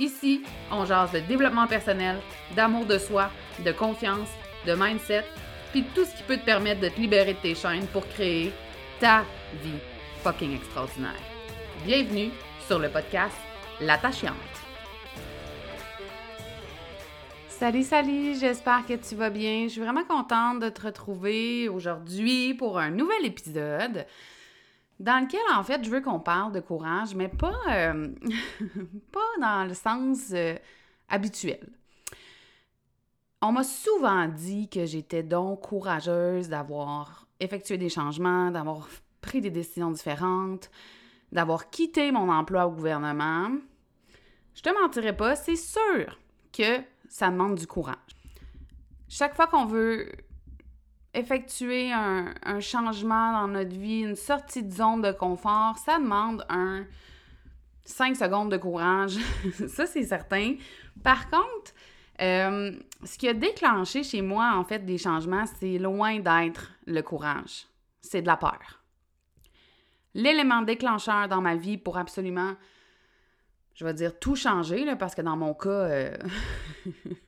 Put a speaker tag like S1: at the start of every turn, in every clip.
S1: Ici, on jase de développement personnel, d'amour de soi, de confiance, de mindset, puis tout ce qui peut te permettre de te libérer de tes chaînes pour créer ta vie fucking extraordinaire. Bienvenue sur le podcast L'attachante. Salut, salut, j'espère que tu vas bien. Je suis vraiment contente de te retrouver aujourd'hui pour un nouvel épisode dans lequel, en fait, je veux qu'on parle de courage, mais pas, euh, pas dans le sens euh, habituel. On m'a souvent dit que j'étais donc courageuse d'avoir effectué des changements, d'avoir pris des décisions différentes, d'avoir quitté mon emploi au gouvernement. Je te mentirais pas, c'est sûr que ça demande du courage. Chaque fois qu'on veut effectuer un, changement dans notre vie, une sortie de zone de confort, ça demande un 5 secondes de courage. ça, c'est certain. Par contre, euh, ce qui a déclenché chez moi, en fait, des changements, c'est loin d'être le courage. C'est de la peur. L'élément déclencheur dans ma vie pour absolument, je vais dire, tout changer, parce que dans mon cas, euh,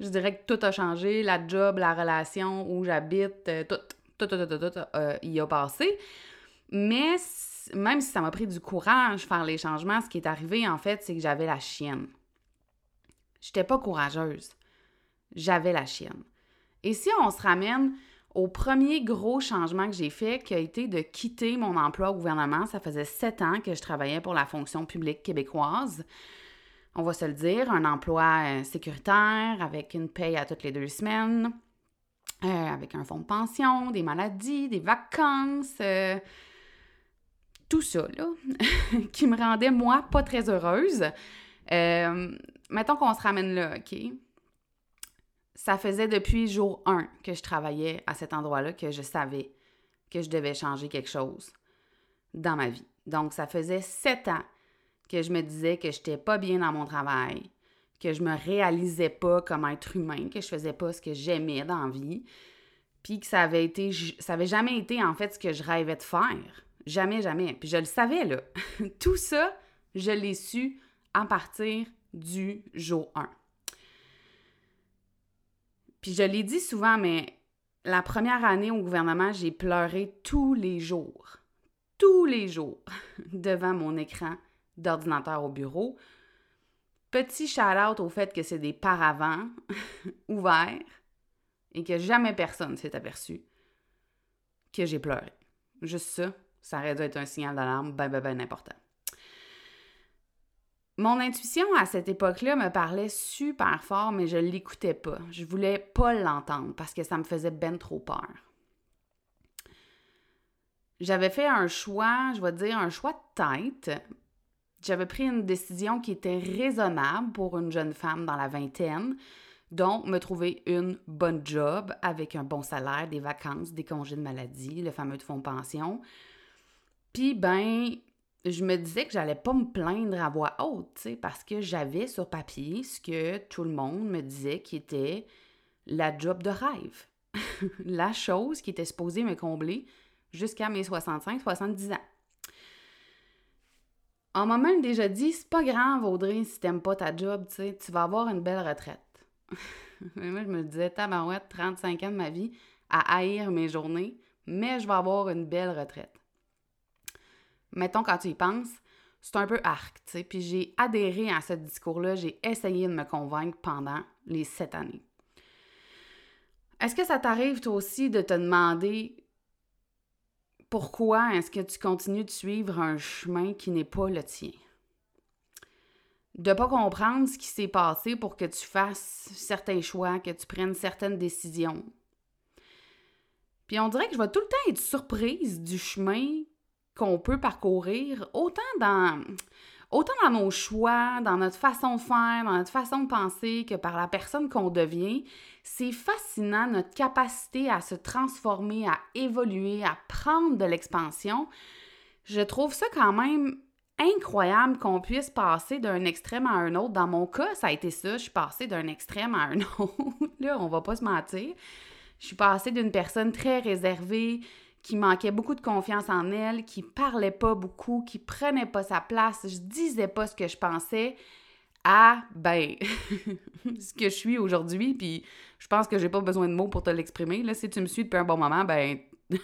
S1: je dirais que tout a changé, la job, la relation où j'habite, euh, tout, tout, tout, tout, tout, euh, y a passé. Mais même si ça m'a pris du courage faire les changements, ce qui est arrivé, en fait, c'est que j'avais la chienne. J'étais pas courageuse. J'avais la chienne. Et si on se ramène au premier gros changement que j'ai fait, qui a été de quitter mon emploi au gouvernement, ça faisait sept ans que je travaillais pour la fonction publique québécoise on va se le dire, un emploi euh, sécuritaire avec une paye à toutes les deux semaines, euh, avec un fonds de pension, des maladies, des vacances, euh, tout ça, là, qui me rendait, moi, pas très heureuse. mettons qu'on se ramène là, OK? Ça faisait depuis jour 1 que je travaillais à cet endroit-là que je savais que je devais changer quelque chose dans ma vie. Donc, ça faisait sept ans que je me disais que j'étais pas bien dans mon travail, que je me réalisais pas comme être humain, que je faisais pas ce que j'aimais dans vie, puis que ça avait été ça avait jamais été en fait ce que je rêvais de faire. Jamais jamais. Puis je le savais là. Tout ça, je l'ai su à partir du jour 1. Puis je l'ai dit souvent mais la première année au gouvernement, j'ai pleuré tous les jours. Tous les jours devant mon écran d'ordinateur au bureau. Petit shout-out au fait que c'est des paravents ouverts et que jamais personne s'est aperçu que j'ai pleuré. Juste ça, ça aurait dû être un signal d'alarme ben, ben, ben important. Mon intuition à cette époque-là me parlait super fort, mais je l'écoutais pas. Je voulais pas l'entendre parce que ça me faisait ben trop peur. J'avais fait un choix, je vais dire un choix de tête j'avais pris une décision qui était raisonnable pour une jeune femme dans la vingtaine, donc me trouver une bonne job avec un bon salaire, des vacances, des congés de maladie, le fameux fonds pension. Puis, ben, je me disais que j'allais pas me plaindre à voix haute, parce que j'avais sur papier ce que tout le monde me disait qui était la job de rêve. la chose qui était supposée me combler jusqu'à mes 65-70 ans. On m'a même déjà dit, c'est pas grave, Audrey, si t'aimes pas ta job, tu tu vas avoir une belle retraite. mais moi, je me disais, tabarouette, 35 ans de ma vie à haïr mes journées, mais je vais avoir une belle retraite. Mettons, quand tu y penses, c'est un peu arc, tu sais, puis j'ai adhéré à ce discours-là, j'ai essayé de me convaincre pendant les sept années. Est-ce que ça t'arrive toi aussi de te demander pourquoi est-ce que tu continues de suivre un chemin qui n'est pas le tien? De pas comprendre ce qui s'est passé pour que tu fasses certains choix, que tu prennes certaines décisions. Puis on dirait que je vais tout le temps être surprise du chemin qu'on peut parcourir, autant dans autant dans nos choix, dans notre façon de faire, dans notre façon de penser, que par la personne qu'on devient. C'est fascinant notre capacité à se transformer, à évoluer, à prendre de l'expansion. Je trouve ça quand même incroyable qu'on puisse passer d'un extrême à un autre. Dans mon cas, ça a été ça. Je suis passée d'un extrême à un autre. Là, on va pas se mentir. Je suis passée d'une personne très réservée, qui manquait beaucoup de confiance en elle, qui parlait pas beaucoup, qui prenait pas sa place, je disais pas ce que je pensais, à, ben, ce que je suis aujourd'hui, puis je pense que j'ai pas besoin de mots pour te l'exprimer. Là, si tu me suis depuis un bon moment, ben,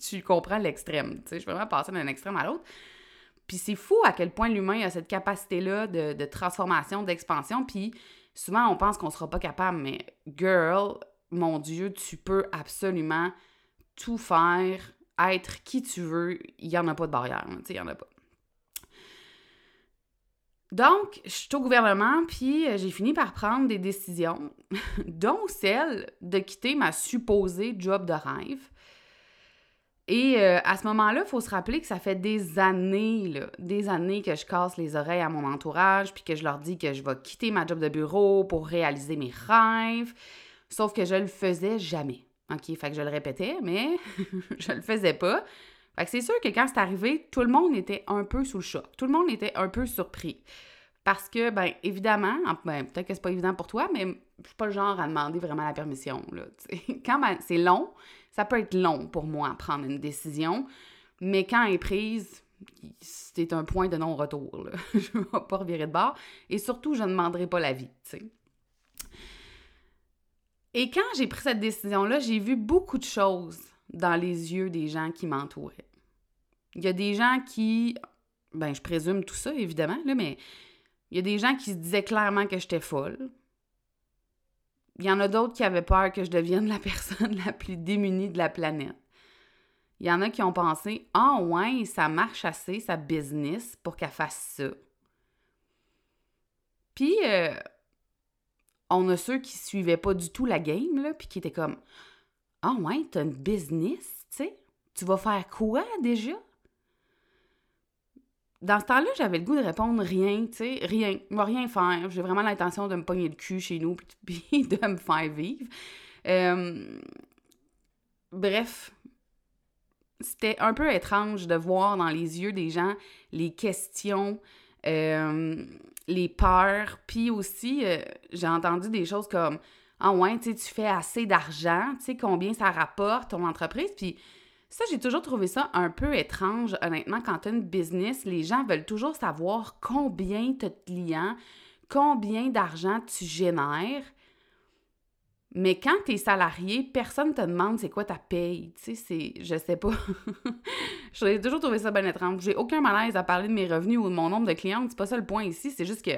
S1: tu comprends l'extrême. Tu sais, je suis vraiment passée d'un extrême à l'autre. Puis c'est fou à quel point l'humain a cette capacité-là de, de transformation, d'expansion, puis souvent on pense qu'on sera pas capable, mais girl, mon Dieu, tu peux absolument tout faire, être qui tu veux, il n'y en a pas de barrière. Sais, il n'y en a pas. Donc, je suis au gouvernement, puis euh, j'ai fini par prendre des décisions, dont celle de quitter ma supposée job de rêve. Et euh, à ce moment-là, il faut se rappeler que ça fait des années, là, des années que je casse les oreilles à mon entourage, puis que je leur dis que je vais quitter ma job de bureau pour réaliser mes rêves. Sauf que je le faisais jamais. OK, fait que je le répétais, mais je le faisais pas. Fait que c'est sûr que quand c'est arrivé, tout le monde était un peu sous le choc. Tout le monde était un peu surpris. Parce que, ben, évidemment, ben, peut-être que c'est pas évident pour toi, mais je suis pas le genre à demander vraiment la permission. Là, quand ben, c'est long, ça peut être long pour moi à prendre une décision, mais quand elle est prise, c'est un point de non-retour. je ne vais pas revirer de bord. Et surtout, je ne demanderai pas l'avis. Et quand j'ai pris cette décision-là, j'ai vu beaucoup de choses dans les yeux des gens qui m'entouraient. Il y a des gens qui, ben je présume tout ça évidemment, là, mais il y a des gens qui se disaient clairement que j'étais folle. Il y en a d'autres qui avaient peur que je devienne la personne la plus démunie de la planète. Il y en a qui ont pensé Ah ouais, ça marche assez, sa business, pour qu'elle fasse ça. Puis, euh, on a ceux qui suivaient pas du tout la game, là, puis qui étaient comme Ah oh ouais, t'as une business, tu sais? Tu vas faire quoi déjà? Dans ce temps-là, j'avais le goût de répondre rien, tu sais, rien. Je vais rien faire. J'ai vraiment l'intention de me pogner le cul chez nous puis de me faire vivre. Euh, bref, c'était un peu étrange de voir dans les yeux des gens les questions, euh, les peurs, puis aussi, euh, j'ai entendu des choses comme Ah ouais, tu fais assez d'argent, tu sais, combien ça rapporte ton entreprise, puis ça, j'ai toujours trouvé ça un peu étrange, honnêtement, quand tu as une business, les gens veulent toujours savoir combien tu as de clients, combien d'argent tu génères, mais quand tu es salarié, personne te demande c'est quoi ta paye. Tu sais, c'est. Je sais pas. J'ai toujours trouvé ça bien étrange. J'ai aucun malaise à parler de mes revenus ou de mon nombre de clients. C'est pas ça le point ici. C'est juste que.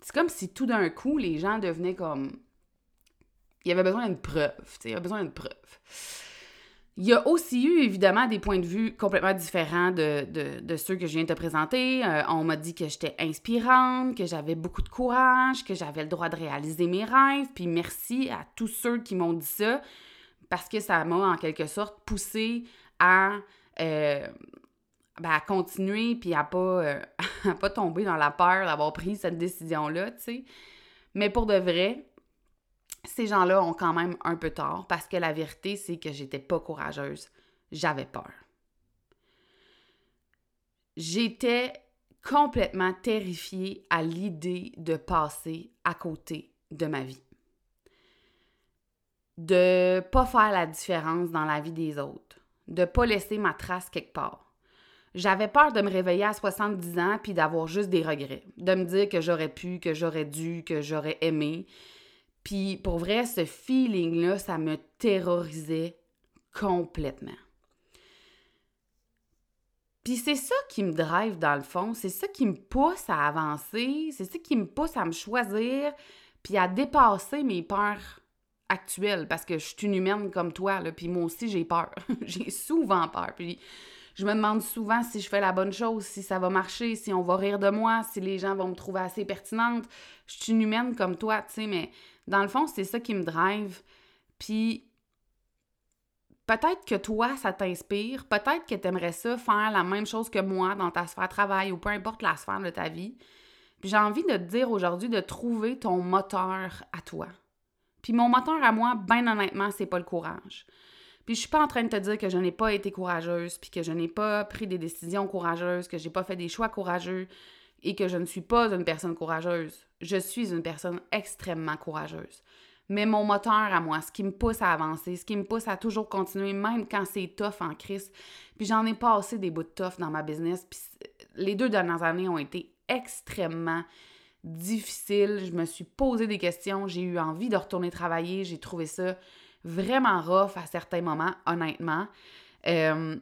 S1: C'est comme si tout d'un coup, les gens devenaient comme. Il y avait besoin d'une preuve. Tu sais, il y avait besoin d'une preuve. Il y a aussi eu évidemment des points de vue complètement différents de, ceux que je viens de te présenter. Euh, on m'a dit que j'étais inspirante, que j'avais beaucoup de courage, que j'avais le droit de réaliser mes rêves. Puis merci à tous ceux qui m'ont dit ça parce que ça m'a en quelque sorte poussé à, euh, ben, continuer puis à pas, euh, pas tomber dans la peur d'avoir pris cette décision-là, tu sais. Mais pour de vrai, ces gens-là ont quand même un peu tort parce que la vérité, c'est que j'étais pas courageuse. J'avais peur. J'étais complètement terrifiée à l'idée de passer à côté de ma vie. De pas faire la différence dans la vie des autres. De pas laisser ma trace quelque part. J'avais peur de me réveiller à 70 ans puis d'avoir juste des regrets. De me dire que j'aurais pu, que j'aurais dû, que j'aurais aimé, puis pour vrai, ce feeling-là, ça me terrorisait complètement. Puis c'est ça qui me drive dans le fond, c'est ça qui me pousse à avancer, c'est ça qui me pousse à me choisir, puis à dépasser mes peurs actuelle parce que je suis une humaine comme toi, là, puis moi aussi j'ai peur. j'ai souvent peur. Puis je me demande souvent si je fais la bonne chose, si ça va marcher, si on va rire de moi, si les gens vont me trouver assez pertinente. Je suis une humaine comme toi, tu sais, mais dans le fond, c'est ça qui me drive. Puis peut-être que toi, ça t'inspire, peut-être que tu aimerais ça faire la même chose que moi dans ta sphère de travail ou peu importe la sphère de ta vie. Puis j'ai envie de te dire aujourd'hui de trouver ton moteur à toi. Puis mon moteur à moi, bien honnêtement, c'est pas le courage. Puis je suis pas en train de te dire que je n'ai pas été courageuse, puis que je n'ai pas pris des décisions courageuses, que j'ai pas fait des choix courageux et que je ne suis pas une personne courageuse. Je suis une personne extrêmement courageuse. Mais mon moteur à moi, ce qui me pousse à avancer, ce qui me pousse à toujours continuer, même quand c'est tough en crise. Puis j'en ai passé des bouts de tough dans ma business. Puis les deux dernières années ont été extrêmement difficiles. Je me suis posé des questions. J'ai eu envie de retourner travailler. J'ai trouvé ça vraiment rough à certains moments, honnêtement. Euh,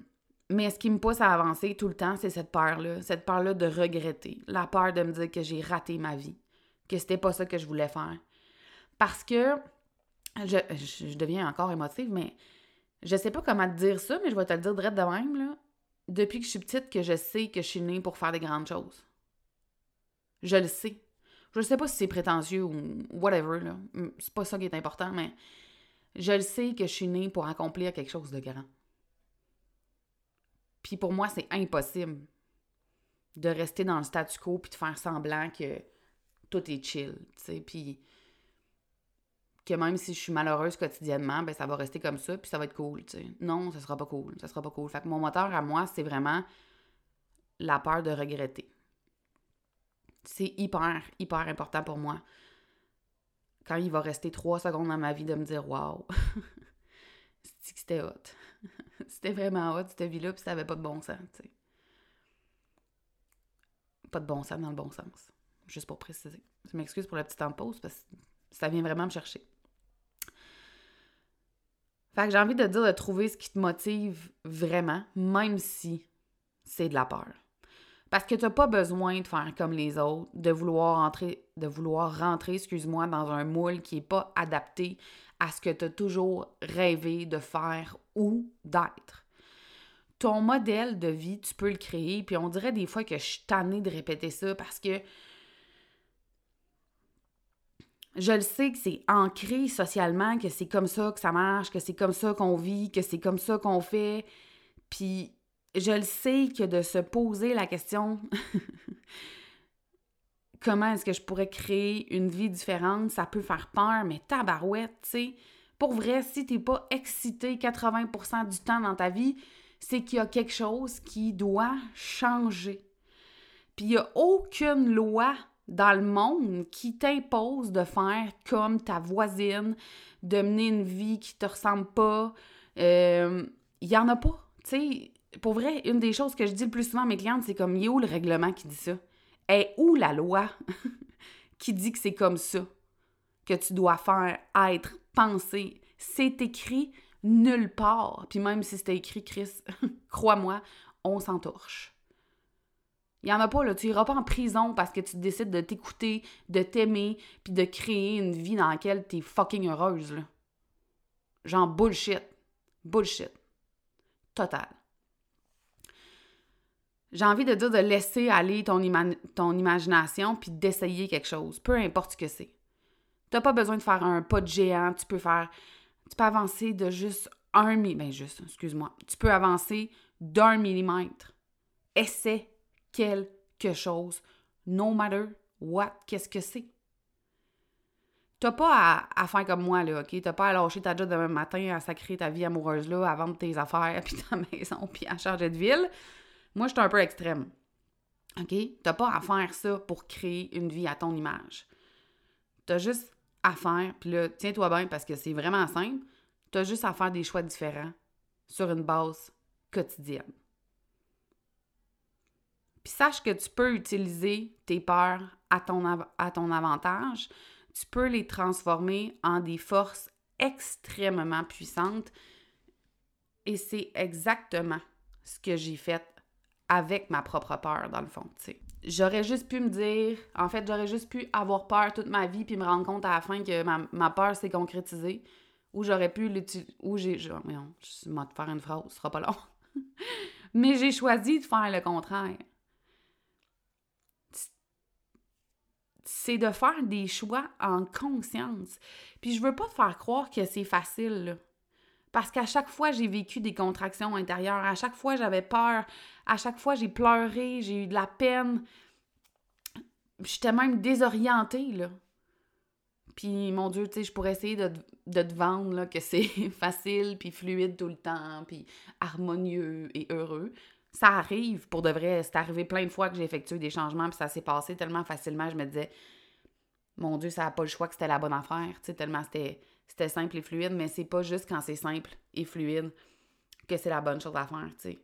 S1: mais ce qui me pousse à avancer tout le temps, c'est cette peur-là. Cette peur-là de regretter. La peur de me dire que j'ai raté ma vie. Que c'était pas ça que je voulais faire. Parce que je, deviens encore émotive, mais je sais pas comment te dire ça, mais je vais te le dire direct de même, là. Depuis que je suis petite, que je sais que je suis née pour faire des grandes choses. Je le sais. Je sais pas si c'est prétentieux ou whatever, là. C'est pas ça qui est important, mais je le sais que je suis née pour accomplir quelque chose de grand. Puis pour moi, c'est impossible de rester dans le statu quo puis de faire semblant que tout est chill, tu sais. Puis que même si je suis malheureuse quotidiennement, ben ça va rester comme ça, puis ça va être cool, tu sais. Non, ça sera pas cool, ça sera pas cool. Fait que mon moteur à moi, c'est vraiment la peur de regretter. C'est hyper, hyper important pour moi. Quand il va rester trois secondes dans ma vie de me dire Waouh, c'était hot. c'était vraiment hot, cette vie-là, puis ça avait pas de bon sens, tu sais. Pas de bon sens dans le bon sens. Juste pour préciser. Je m'excuse pour la petite de pause parce que ça vient vraiment me chercher. Fait que j'ai envie de dire de trouver ce qui te motive vraiment, même si c'est de la peur. Parce que tu n'as pas besoin de faire comme les autres, de vouloir entrer, de vouloir rentrer, excuse-moi, dans un moule qui n'est pas adapté à ce que tu as toujours rêvé de faire ou d'être. Ton modèle de vie, tu peux le créer, puis on dirait des fois que je suis tannée de répéter ça parce que je le sais que c'est ancré socialement, que c'est comme ça que ça marche, que c'est comme ça qu'on vit, que c'est comme ça qu'on fait. Puis je le sais que de se poser la question comment est-ce que je pourrais créer une vie différente, ça peut faire peur, mais tabarouette, tu sais. Pour vrai, si t'es pas excité 80% du temps dans ta vie, c'est qu'il y a quelque chose qui doit changer. Puis il n'y a aucune loi dans le monde qui t'impose de faire comme ta voisine, de mener une vie qui te ressemble pas. Il euh, y en a pas. Sais, pour vrai, une des choses que je dis le plus souvent à mes clientes, c'est comme, il est où le règlement qui dit ça? Et où la loi qui dit que c'est comme ça que tu dois faire, être, penser? C'est écrit nulle part. Puis même si c'était écrit, Chris, crois-moi, on s'entorche. Il n'y en a pas, là. Tu iras pas en prison parce que tu décides de t'écouter, de t'aimer, puis de créer une vie dans laquelle tu es fucking heureuse. Genre bullshit. Bullshit. Total. J'ai envie de dire de laisser aller ton, ton imagination puis d'essayer quelque chose, peu importe ce que c'est. Tu n'as pas besoin de faire un pas de géant, tu peux faire. Tu peux avancer de juste un millimètre. Ben juste, excuse-moi. Tu peux avancer d'un millimètre. Essaie quelque chose, no matter what, qu'est-ce que c'est. T'as pas à, faire comme moi, là, OK? T'as pas à lâcher ta job demain matin, à sacrer ta vie amoureuse là, à vendre tes affaires, puis ta maison, puis à changer de ville. Moi, je suis un peu extrême. OK? T'as pas à faire ça pour créer une vie à ton image. T'as juste à faire, puis là, tiens-toi bien parce que c'est vraiment simple. T'as juste à faire des choix différents sur une base quotidienne. Puis sache que tu peux utiliser tes peurs à ton, à ton avantage. Tu peux les transformer en des forces extrêmement puissantes. Et c'est exactement ce que j'ai fait avec ma propre peur, dans le fond, tu sais. J'aurais juste pu me dire, en fait, j'aurais juste pu avoir peur toute ma vie puis me rendre compte à la fin que ma, ma peur s'est concrétisée. Ou j'aurais pu l'utiliser. Ou j'ai. Non, je vais te faire une phrase, ce sera pas long. Mais j'ai choisi de faire le contraire. C'est de faire des choix en conscience. Puis je veux pas te faire croire que c'est facile, là. Parce qu'à chaque fois, j'ai vécu des contractions intérieures. À chaque fois, j'avais peur. À chaque fois, j'ai pleuré. J'ai eu de la peine. J'étais même désorientée, là. Puis, mon Dieu, tu sais, je pourrais essayer de, te vendre là, que c'est facile, puis fluide tout le temps, puis harmonieux et heureux. Ça arrive, pour de vrai. C'est arrivé plein de fois que j'ai effectué des changements, puis ça s'est passé tellement facilement, je me disais, mon Dieu, ça n'a pas le choix que c'était la bonne affaire, tu sais, tellement c'était c'était simple et fluide, mais c'est pas juste quand c'est simple et fluide que c'est la bonne chose à faire, tu sais.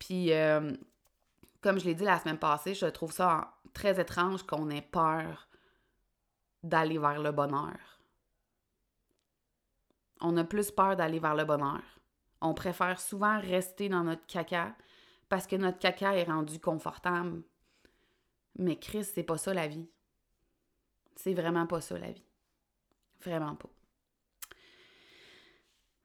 S1: Puis, euh, comme je l'ai dit la semaine passée, je trouve ça très étrange qu'on ait peur d'aller vers le bonheur. On a plus peur d'aller vers le bonheur. On préfère souvent rester dans notre caca parce que notre caca est rendu confortable. Mais Chris, c'est pas ça la vie. C'est vraiment pas ça la vie. Vraiment pas.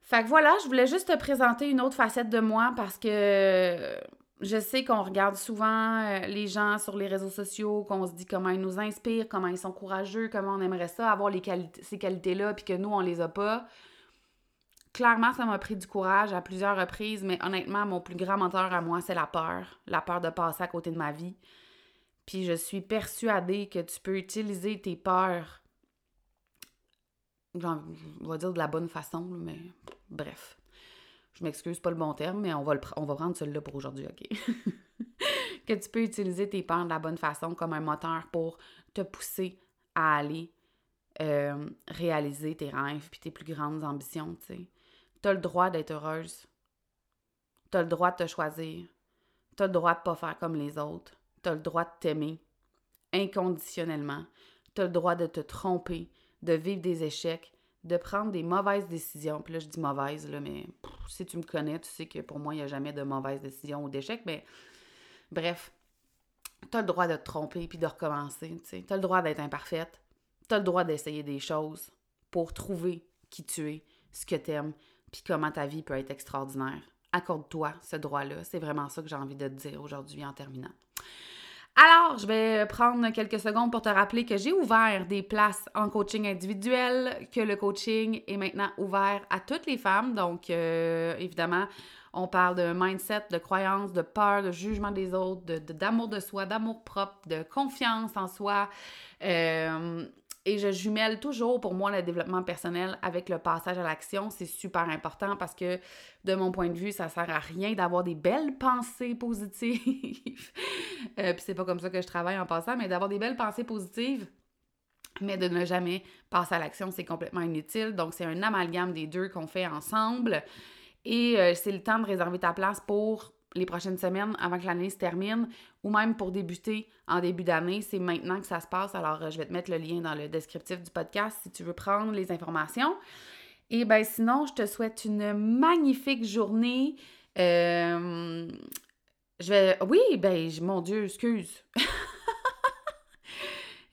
S1: Fait que voilà, je voulais juste te présenter une autre facette de moi parce que je sais qu'on regarde souvent euh, les gens sur les réseaux sociaux, qu'on se dit comment ils nous inspirent, comment ils sont courageux, comment on aimerait ça, avoir ces qualités-là, puis que nous, on les a pas. Clairement, ça m'a pris du courage à plusieurs reprises, mais honnêtement, mon plus grand moteur à moi, c'est la peur. La peur de passer à côté de ma vie. Puis je suis persuadée que tu peux utiliser tes peurs on va dire de la bonne façon, mais bref. Je m'excuse, pas le bon terme, mais on va, on prendre celui-là pour aujourd'hui, OK? que tu peux utiliser tes peurs de la bonne façon comme un moteur pour te pousser à aller euh, réaliser tes rêves puis tes plus grandes ambitions, tu sais. Le droit d'être heureuse. Tu as le droit de te choisir. Tu as le droit de pas faire comme les autres. Tu as le droit de t'aimer inconditionnellement. Tu as le droit de te tromper de vivre des échecs, de prendre des mauvaises décisions. Puis là, je dis mauvaises, là, mais si tu me connais, tu sais que pour moi, il n'y a jamais de mauvaises décisions ou d'échecs. Mais bref, tu as le droit de te tromper puis de recommencer. Tu as le droit d'être imparfaite. Tu as le droit d'essayer des choses pour trouver qui tu es, ce que tu aimes, puis comment ta vie peut être extraordinaire. Accorde-toi ce droit-là. C'est vraiment ça que j'ai envie de te dire aujourd'hui en terminant. Alors, je vais prendre quelques secondes pour te rappeler que j'ai ouvert des places en coaching individuel, que le coaching est maintenant ouvert à toutes les femmes. Donc, euh, évidemment, on parle de mindset, de croyance, de peur, de jugement des autres, d'amour de, de, soi, d'amour propre, de confiance en soi. Euh, et je jumelle toujours pour moi le développement personnel avec le passage à l'action. C'est super important parce que de mon point de vue, ça sert à rien d'avoir des belles pensées positives. euh, Puis c'est pas comme ça que je travaille en passant, mais d'avoir des belles pensées positives. Mais de ne jamais passer à l'action, c'est complètement inutile. Donc, c'est un amalgame des deux qu'on fait ensemble. Et euh, c'est le temps de réserver ta place pour les prochaines semaines avant que l'année se termine ou même pour débuter en début d'année. C'est maintenant que ça se passe. Alors, euh, je vais te mettre le lien dans le descriptif du podcast si tu veux prendre les informations. Et bien, sinon, je te souhaite une magnifique journée. Euh, je vais. Oui, ben, mon Dieu, excuse.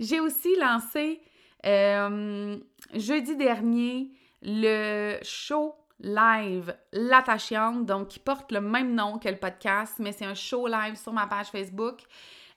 S1: J'ai aussi lancé euh, jeudi dernier le show live L'attachante, donc qui porte le même nom que le podcast, mais c'est un show live sur ma page Facebook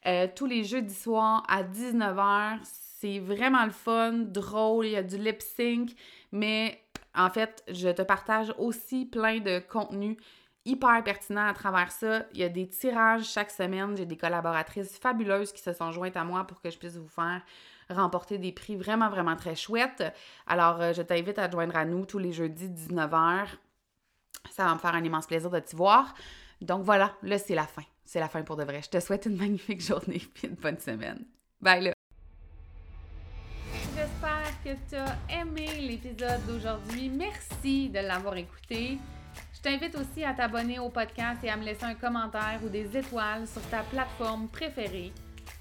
S1: euh, tous les jeudis soirs à 19h. C'est vraiment le fun, drôle, il y a du lip sync, mais en fait, je te partage aussi plein de contenus hyper pertinents à travers ça. Il y a des tirages chaque semaine. J'ai des collaboratrices fabuleuses qui se sont jointes à moi pour que je puisse vous faire remporter des prix vraiment, vraiment très chouettes. Alors, euh, je t'invite à te joindre à nous tous les jeudis 19h. Ça va me faire un immense plaisir de te voir. Donc voilà, là, c'est la fin. C'est la fin pour de vrai. Je te souhaite une magnifique journée et une bonne semaine. Bye là! J'espère que tu as aimé l'épisode d'aujourd'hui. Merci de l'avoir écouté. Je t'invite aussi à t'abonner au podcast et à me laisser un commentaire ou des étoiles sur ta plateforme préférée